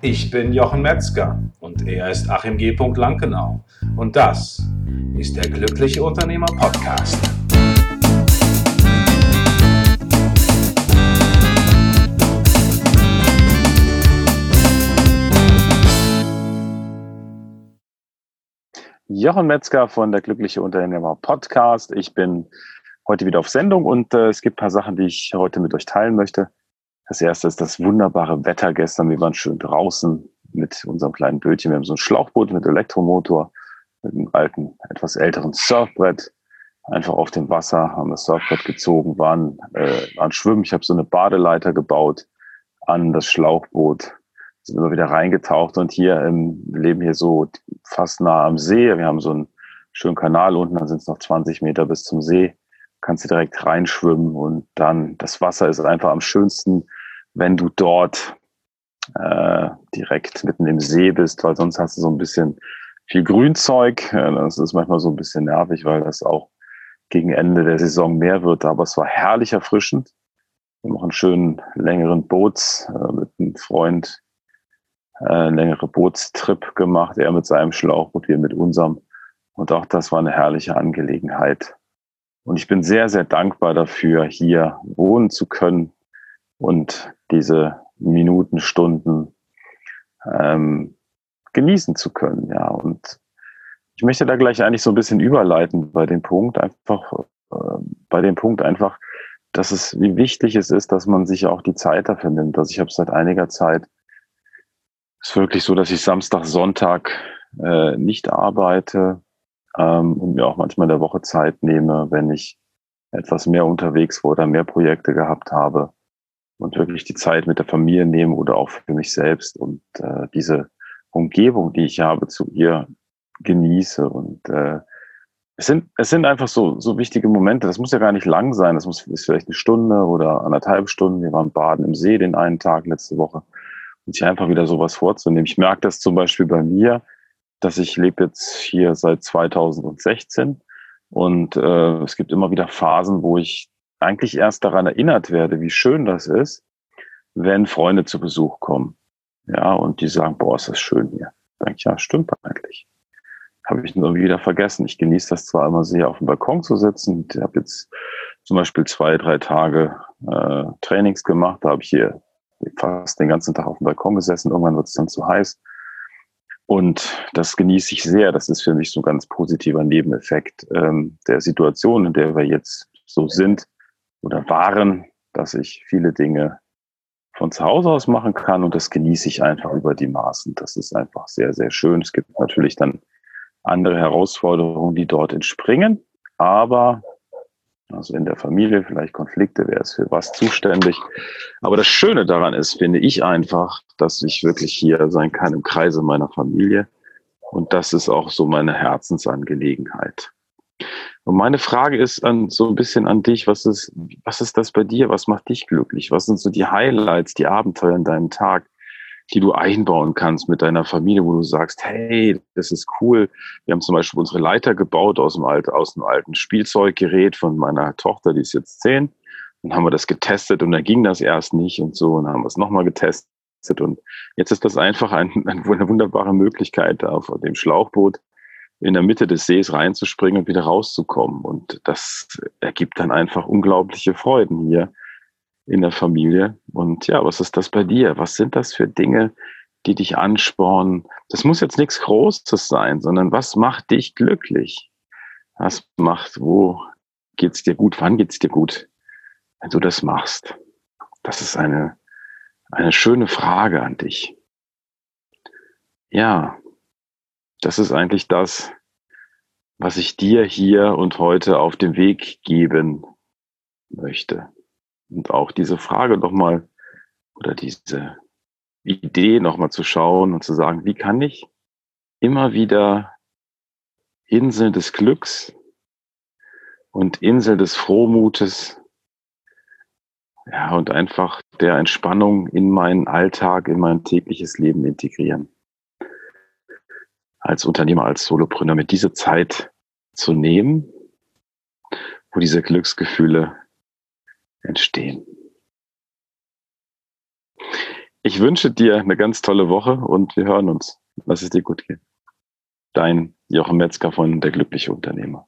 Ich bin Jochen Metzger und er ist Achim G. Lankenau. Und das ist der Glückliche Unternehmer Podcast. Jochen Metzger von der Glückliche Unternehmer Podcast. Ich bin heute wieder auf Sendung und äh, es gibt ein paar Sachen, die ich heute mit euch teilen möchte. Das erste ist das wunderbare Wetter gestern. Wir waren schön draußen mit unserem kleinen Bötchen. Wir haben so ein Schlauchboot mit Elektromotor, mit einem alten, etwas älteren Surfbrett. Einfach auf dem Wasser, haben das Surfbrett gezogen, waren, äh, waren schwimmen. Ich habe so eine Badeleiter gebaut an das Schlauchboot, sind immer wieder reingetaucht und hier ähm, wir leben hier so fast nah am See. Wir haben so einen schönen Kanal unten, dann sind es noch 20 Meter bis zum See. Kannst du direkt reinschwimmen und dann das Wasser ist einfach am schönsten wenn du dort äh, direkt mitten im See bist, weil sonst hast du so ein bisschen viel Grünzeug. Das ist manchmal so ein bisschen nervig, weil das auch gegen Ende der Saison mehr wird. Aber es war herrlich erfrischend. Wir haben auch einen schönen längeren Boots äh, mit einem Freund, äh, längere Bootstrip gemacht. Er mit seinem Schlauchboot, wir mit unserem. Und auch das war eine herrliche Angelegenheit. Und ich bin sehr, sehr dankbar dafür, hier wohnen zu können und diese Minuten, Stunden ähm, genießen zu können. Ja, und ich möchte da gleich eigentlich so ein bisschen überleiten bei dem Punkt, einfach äh, bei dem Punkt einfach, dass es, wie wichtig es ist, dass man sich auch die Zeit dafür nimmt. Also ich habe seit einiger Zeit, ist wirklich so, dass ich Samstag, Sonntag äh, nicht arbeite ähm, und mir auch manchmal in der Woche Zeit nehme, wenn ich etwas mehr unterwegs war oder mehr Projekte gehabt habe und wirklich die Zeit mit der Familie nehmen oder auch für mich selbst und äh, diese Umgebung, die ich habe, zu ihr genieße. Und äh, es sind, es sind einfach so, so wichtige Momente. Das muss ja gar nicht lang sein. Das muss ist vielleicht eine Stunde oder anderthalb Stunden. Wir waren baden im See den einen Tag letzte Woche. Und sich einfach wieder sowas vorzunehmen. Ich merke das zum Beispiel bei mir, dass ich lebe jetzt hier seit 2016 und äh, es gibt immer wieder Phasen, wo ich eigentlich erst daran erinnert werde, wie schön das ist, wenn Freunde zu Besuch kommen. Ja, und die sagen, boah, ist das schön hier. Denke ich, ja, stimmt eigentlich. Habe ich nur wieder vergessen. Ich genieße das zwar immer sehr, auf dem Balkon zu sitzen. Ich habe jetzt zum Beispiel zwei, drei Tage äh, Trainings gemacht. Da habe ich hier fast den ganzen Tag auf dem Balkon gesessen. Irgendwann wird es dann zu heiß. Und das genieße ich sehr. Das ist für mich so ein ganz positiver Nebeneffekt ähm, der Situation, in der wir jetzt so sind oder waren, dass ich viele Dinge von zu Hause aus machen kann und das genieße ich einfach über die Maßen. Das ist einfach sehr, sehr schön. Es gibt natürlich dann andere Herausforderungen, die dort entspringen, aber also in der Familie vielleicht Konflikte, wer ist für was zuständig. Aber das Schöne daran ist, finde ich einfach, dass ich wirklich hier sein kann im Kreise meiner Familie. Und das ist auch so meine Herzensangelegenheit. Und meine Frage ist an, so ein bisschen an dich, was ist, was ist das bei dir? Was macht dich glücklich? Was sind so die Highlights, die Abenteuer in deinem Tag, die du einbauen kannst mit deiner Familie, wo du sagst, hey, das ist cool. Wir haben zum Beispiel unsere Leiter gebaut aus dem, alten, aus dem alten Spielzeuggerät von meiner Tochter, die ist jetzt zehn. Dann haben wir das getestet und dann ging das erst nicht und so. Und dann haben wir es nochmal getestet. Und jetzt ist das einfach ein, eine wunderbare Möglichkeit, da auf dem Schlauchboot in der Mitte des Sees reinzuspringen und wieder rauszukommen. Und das ergibt dann einfach unglaubliche Freuden hier in der Familie. Und ja, was ist das bei dir? Was sind das für Dinge, die dich anspornen? Das muss jetzt nichts Großes sein, sondern was macht dich glücklich? Was macht, wo geht's dir gut? Wann geht's dir gut, wenn du das machst? Das ist eine, eine schöne Frage an dich. Ja, das ist eigentlich das, was ich dir hier und heute auf den Weg geben möchte. Und auch diese Frage nochmal oder diese Idee nochmal zu schauen und zu sagen, wie kann ich immer wieder Insel des Glücks und Insel des Frohmutes ja, und einfach der Entspannung in meinen Alltag, in mein tägliches Leben integrieren als Unternehmer, als Solopreneur mit diese Zeit zu nehmen, wo diese Glücksgefühle entstehen. Ich wünsche dir eine ganz tolle Woche und wir hören uns. Lass es dir gut gehen. Dein Jochen Metzger von Der Glückliche Unternehmer.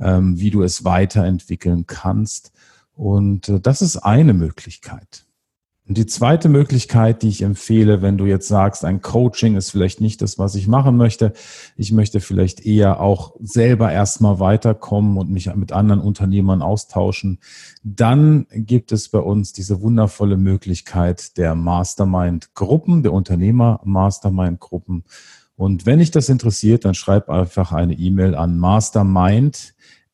ähm, wie du es weiterentwickeln kannst. Und äh, das ist eine Möglichkeit. Und die zweite Möglichkeit, die ich empfehle, wenn du jetzt sagst, ein Coaching ist vielleicht nicht das, was ich machen möchte, ich möchte vielleicht eher auch selber erstmal weiterkommen und mich mit anderen Unternehmern austauschen, dann gibt es bei uns diese wundervolle Möglichkeit der Mastermind-Gruppen, der Unternehmer-Mastermind-Gruppen. Und wenn dich das interessiert, dann schreib einfach eine E-Mail an mastermind